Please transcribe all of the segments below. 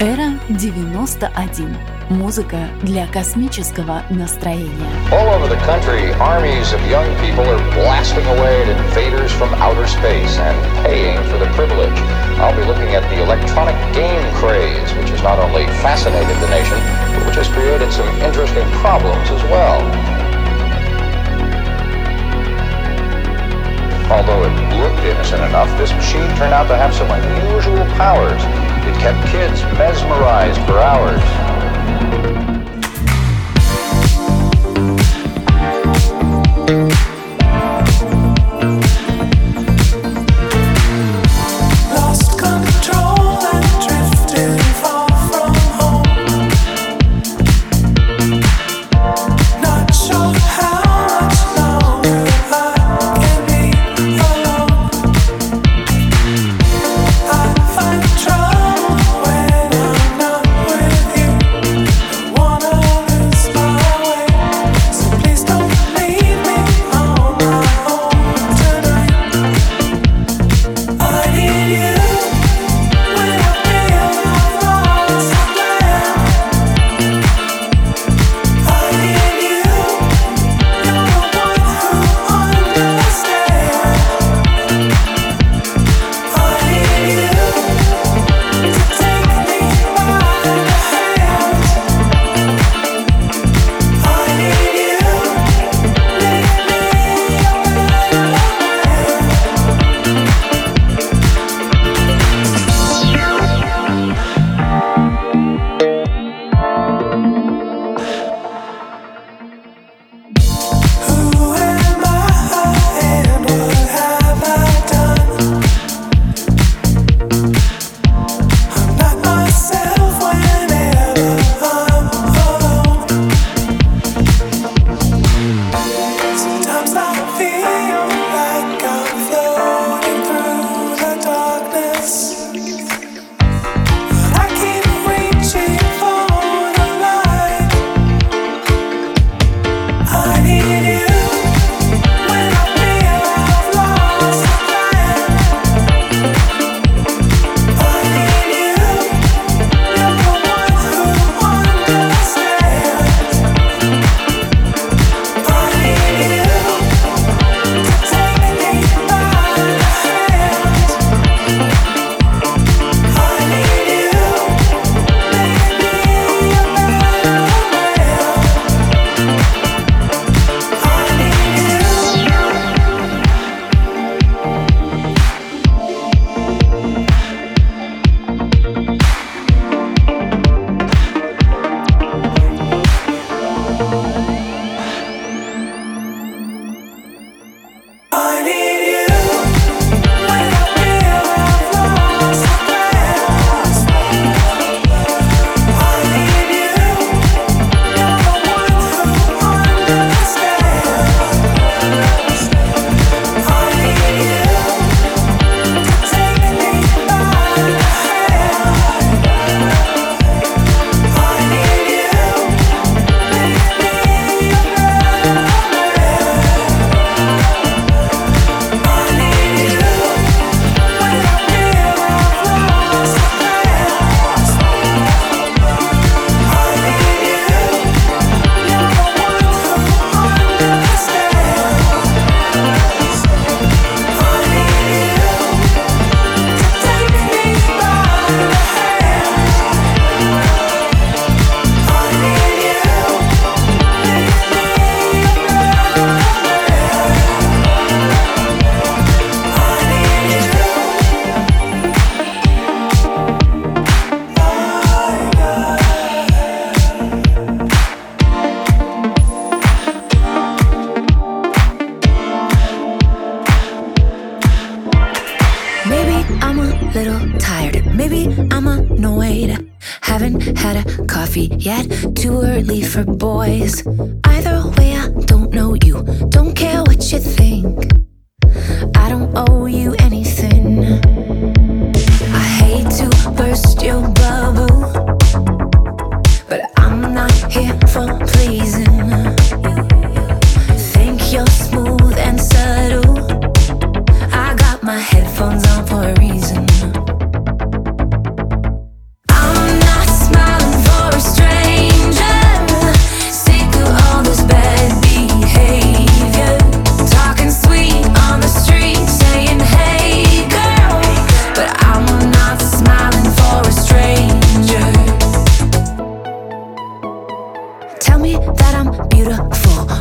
Эра 91. Музыка для космического настроения. All over the country, armies of young people are blasting away at invaders from outer space and paying for the privilege. I'll be looking at the electronic game craze, which has not only fascinated the nation, but which has created some interesting problems as well. Although it looked innocent enough, this machine turned out to have some unusual powers. It kept kids mesmerized for hours.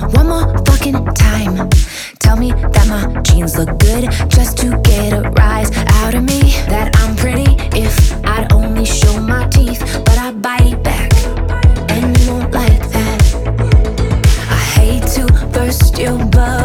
one more fucking time. Tell me that my jeans look good just to get a rise out of me. That I'm pretty if I'd only show my teeth, but I bite back. And you won't like that. I hate to burst your bubble.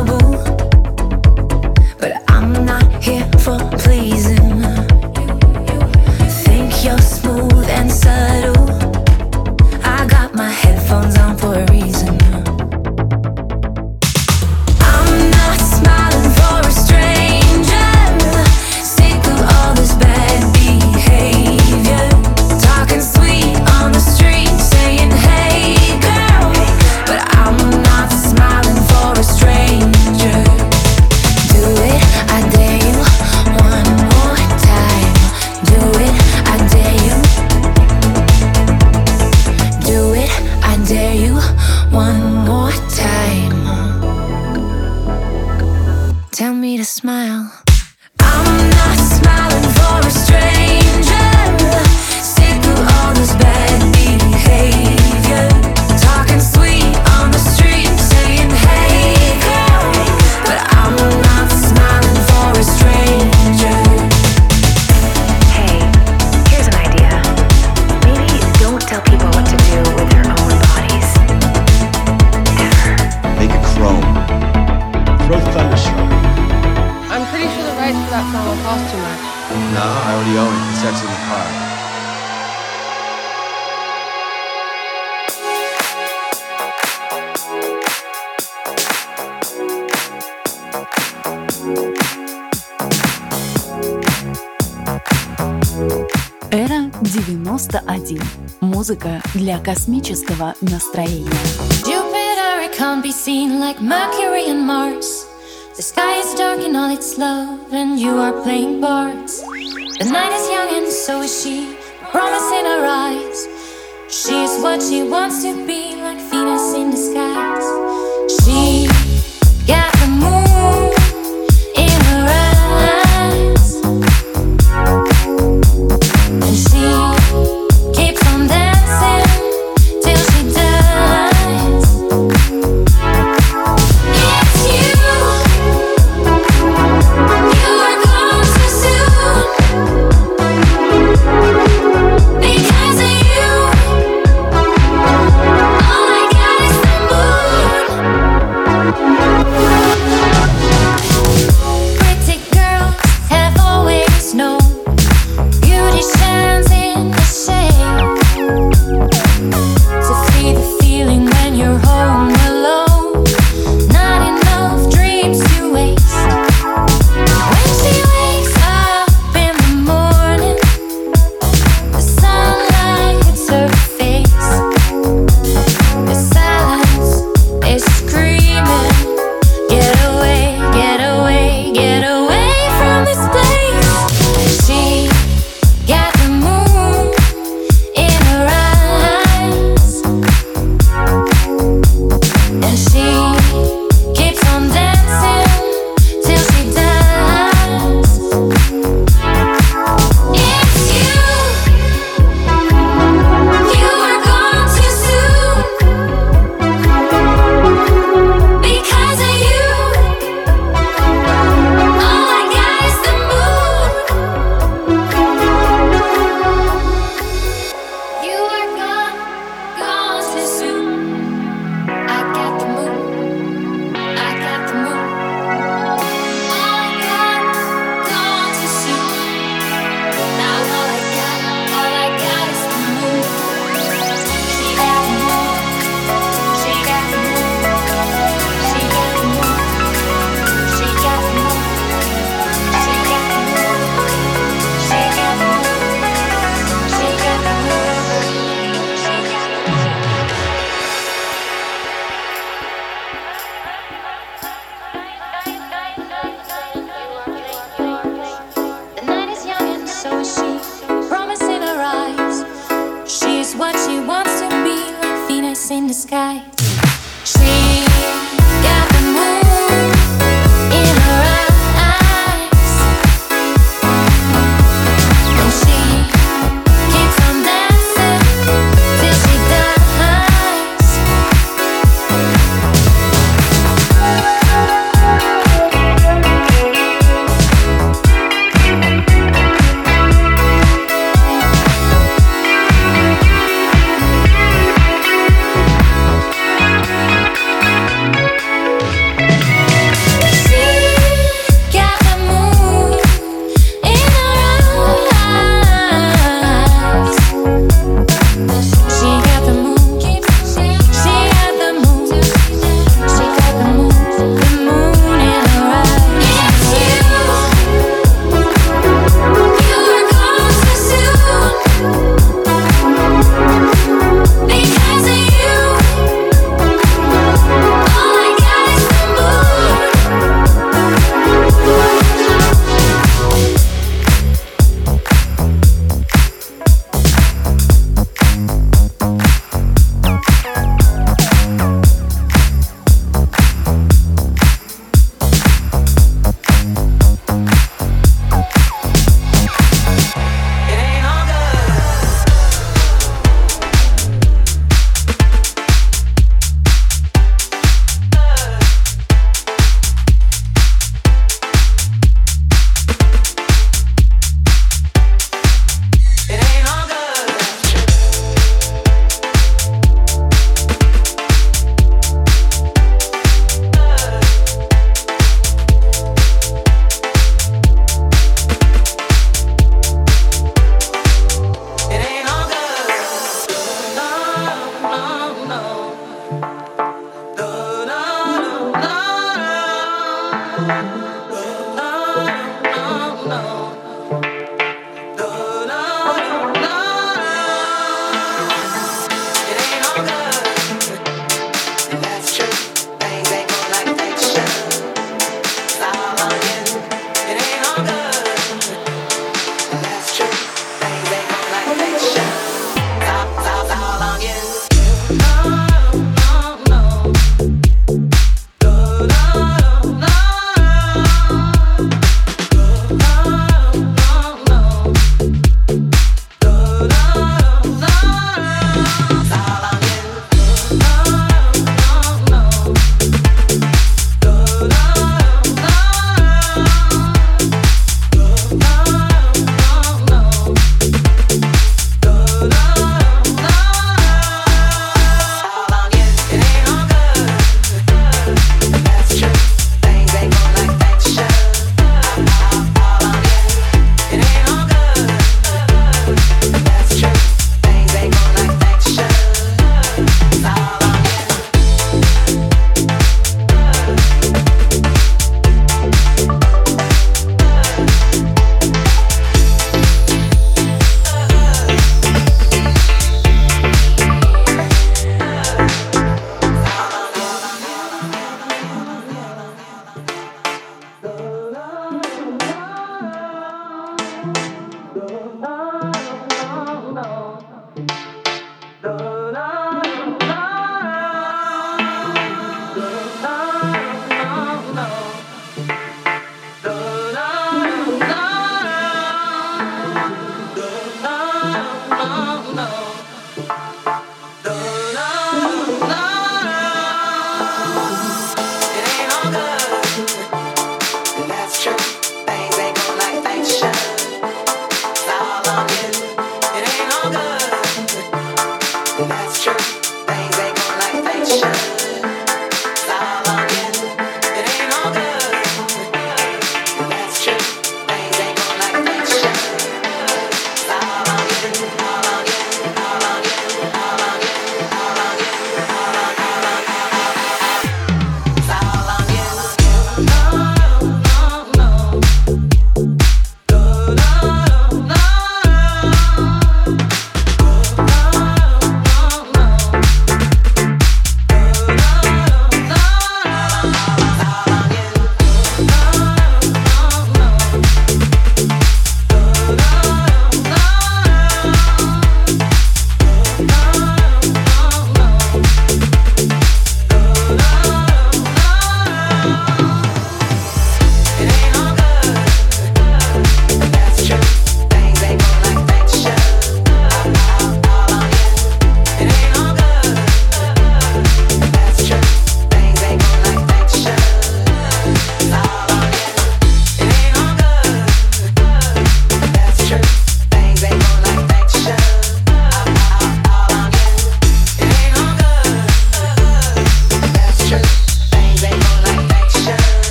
91. Музыка для космического настроения. The sky is dark in all its love, and you are playing parts. The night is young, and so is she. Promise in her eyes. She is what she wants to be.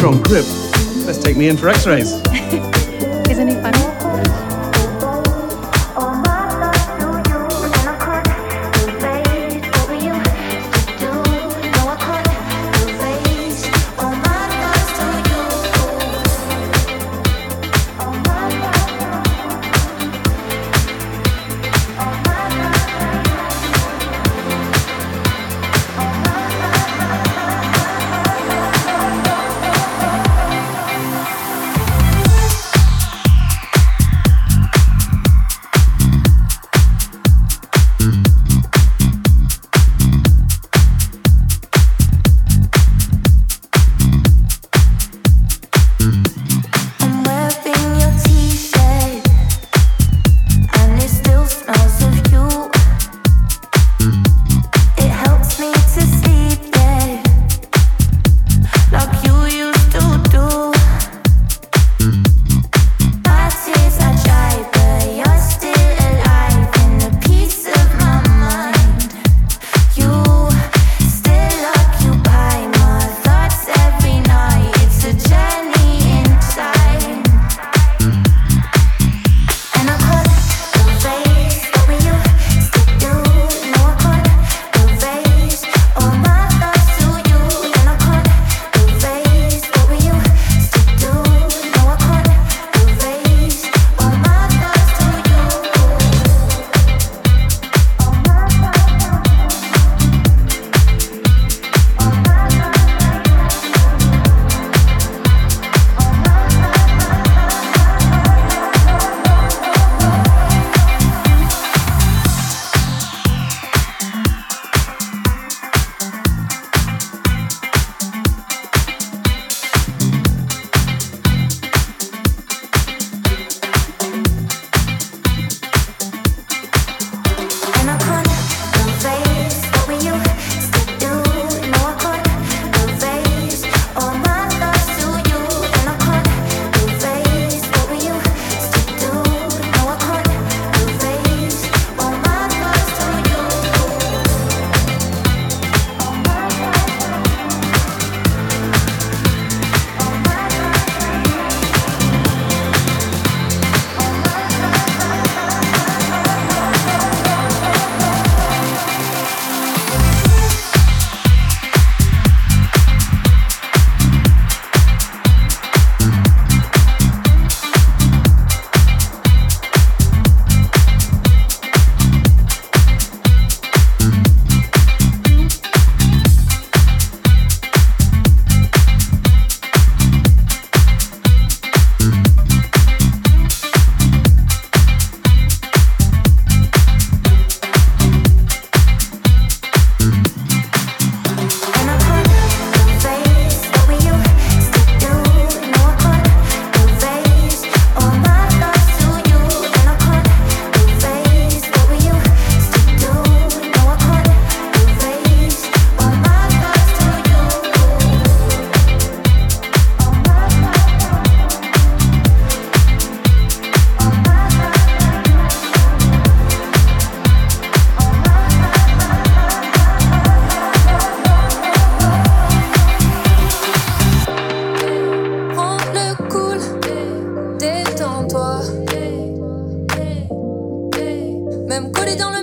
Strong grip. Let's take me in for x-rays. collé dans le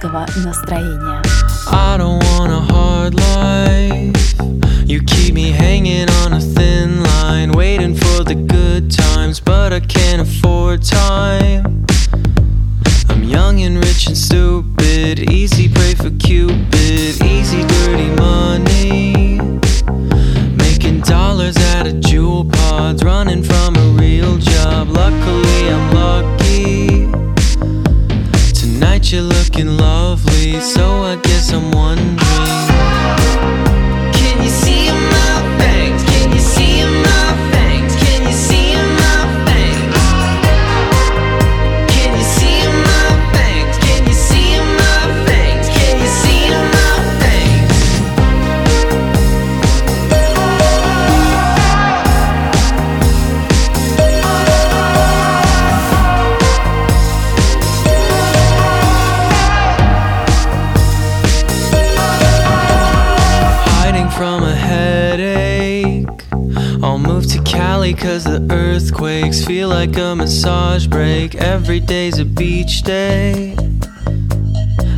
оптимистического настроения. every day's a beach day.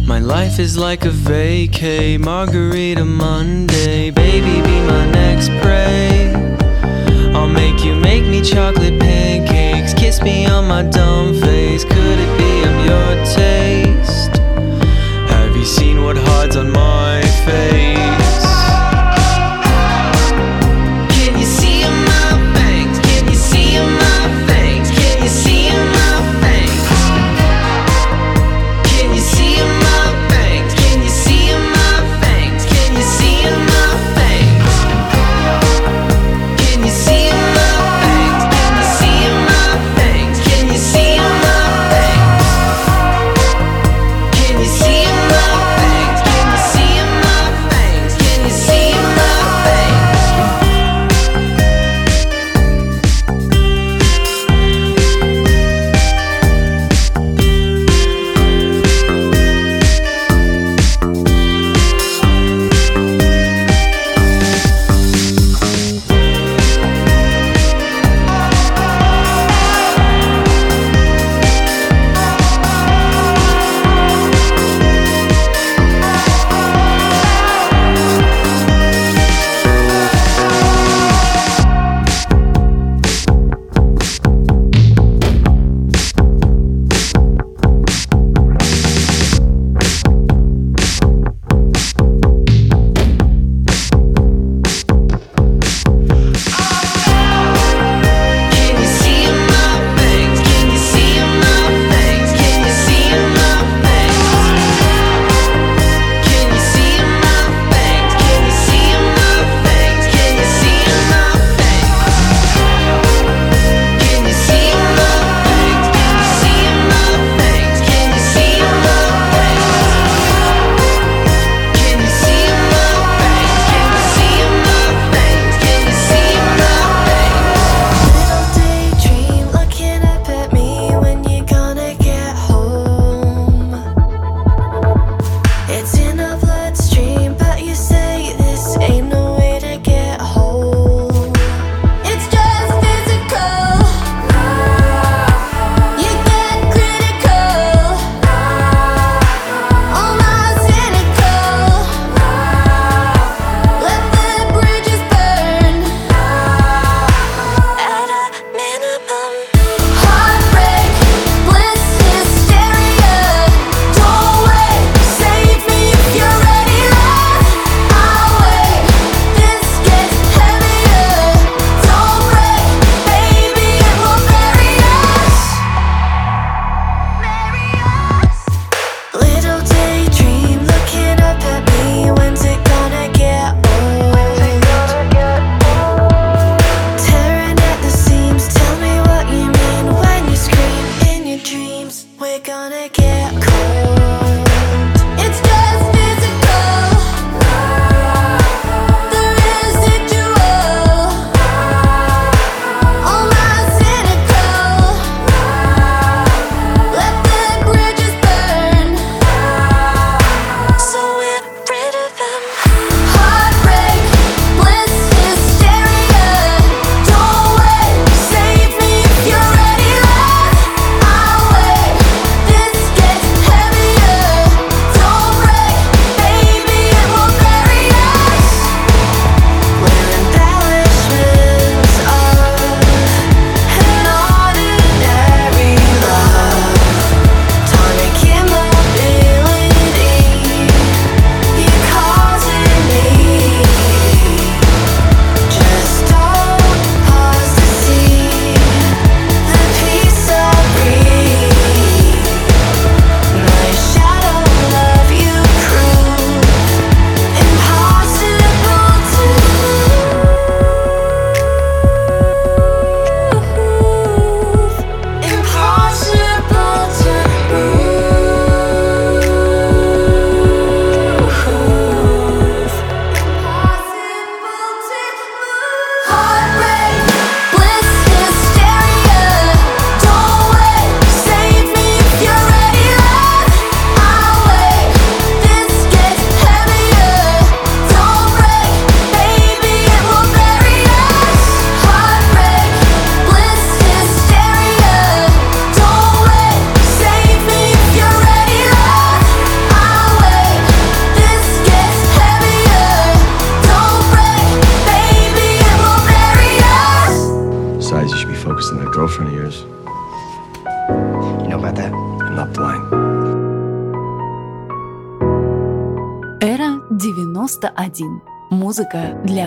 My life is like a vacay, margarita Monday. Baby, be my next prey. I'll make you make me chocolate pancakes. Kiss me on my dumb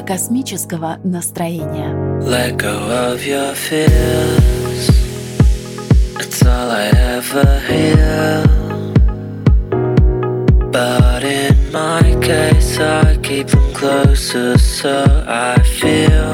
космического настроения. Let go of your fears. It's all I ever hear. But in my case, I keep them closer, so I feel.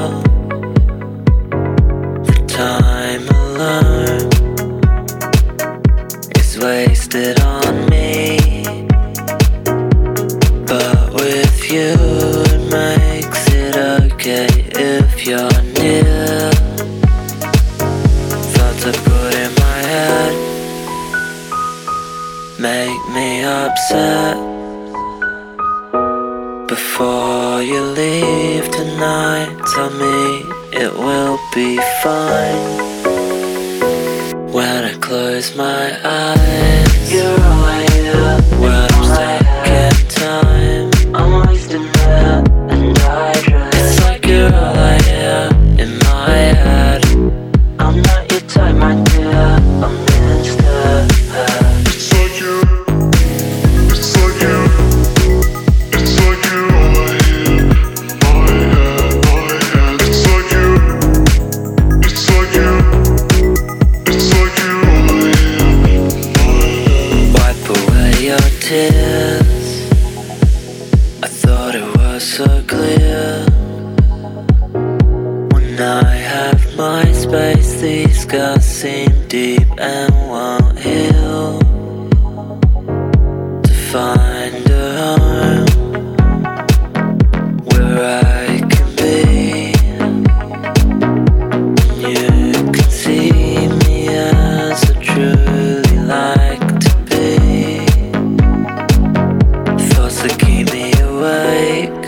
keep me awake.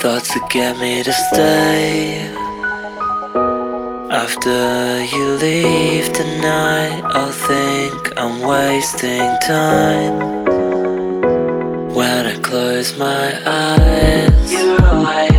Thoughts that get me to stay. After you leave tonight, I'll think I'm wasting time. When I close my eyes, you're right.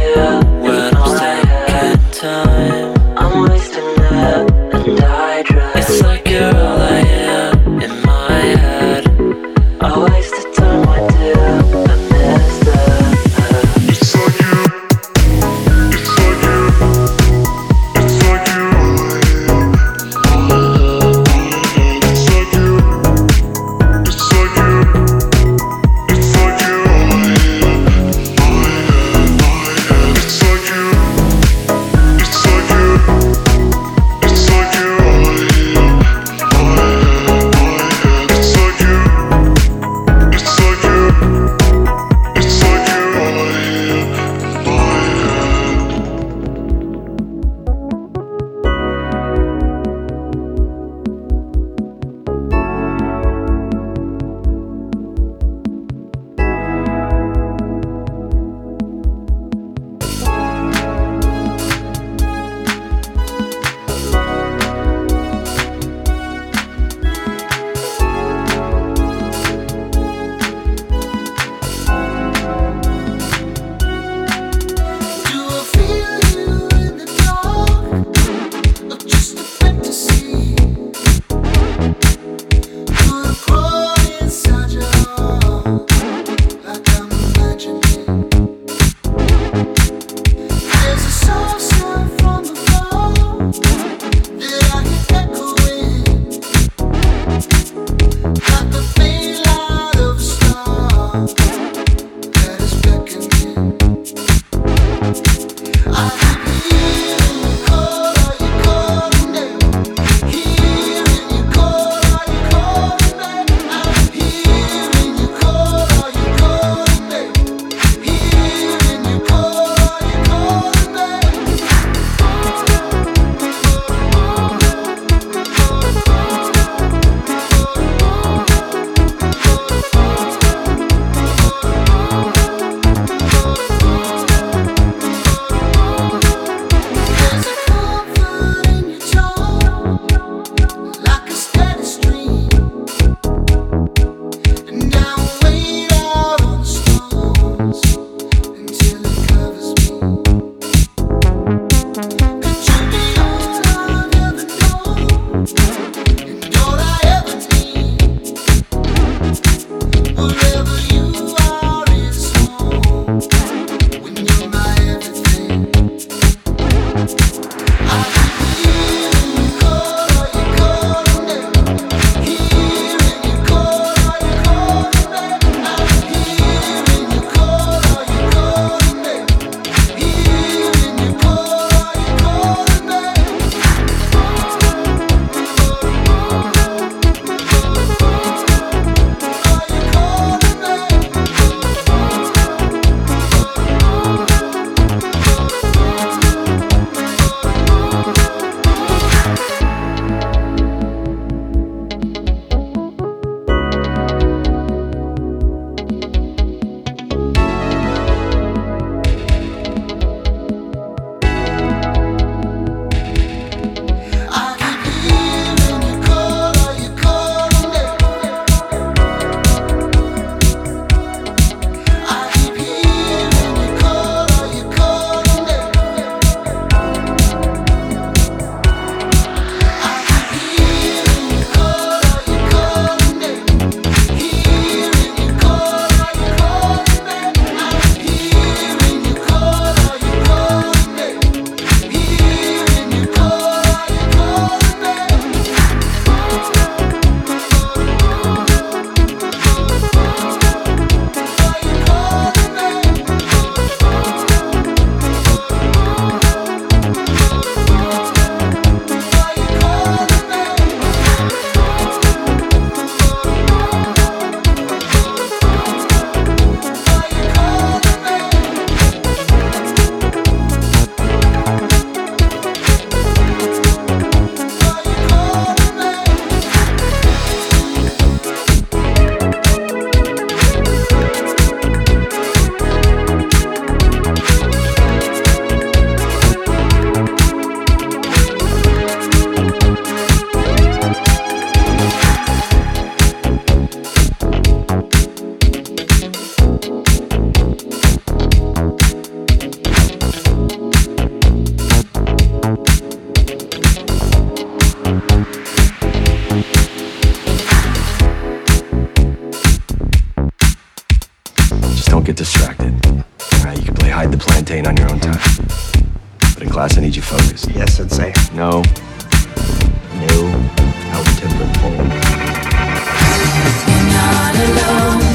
play hide the plantain on your own time. But in class, I need you focused. Yes, I'd say. No. No. Out tempered. Not alone.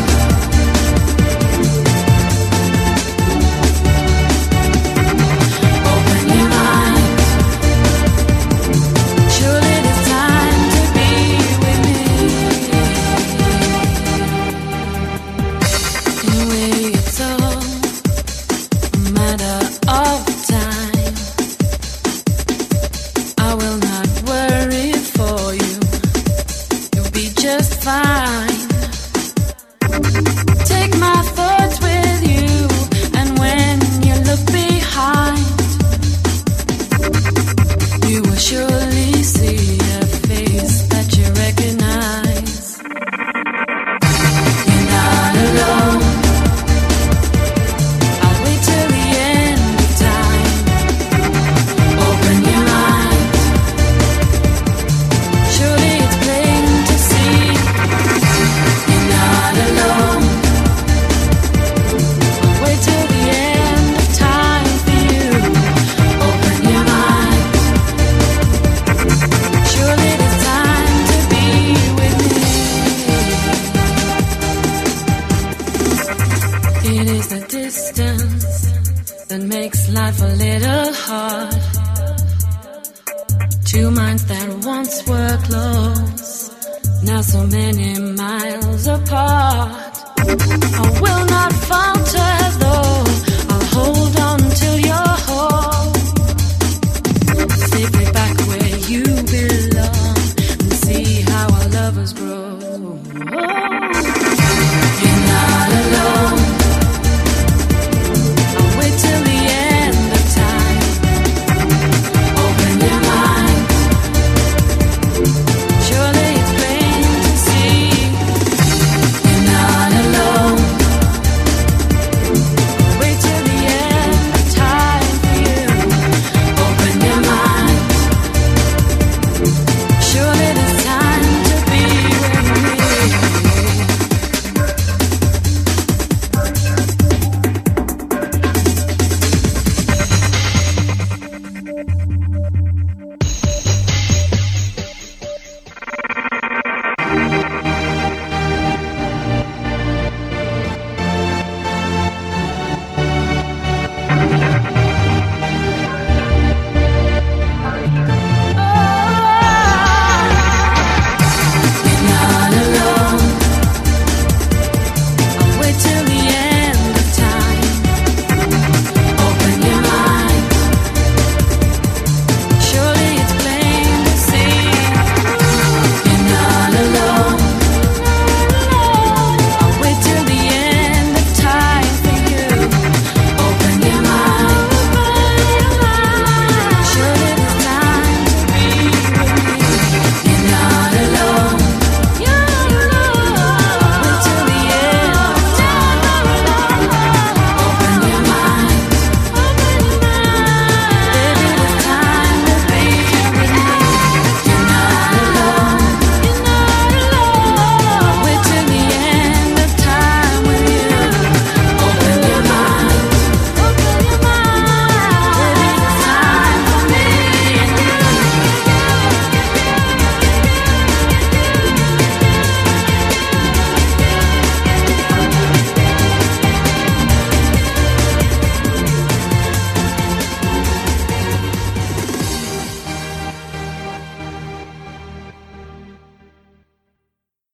life a little hard. Two minds that once were close, now so many miles apart.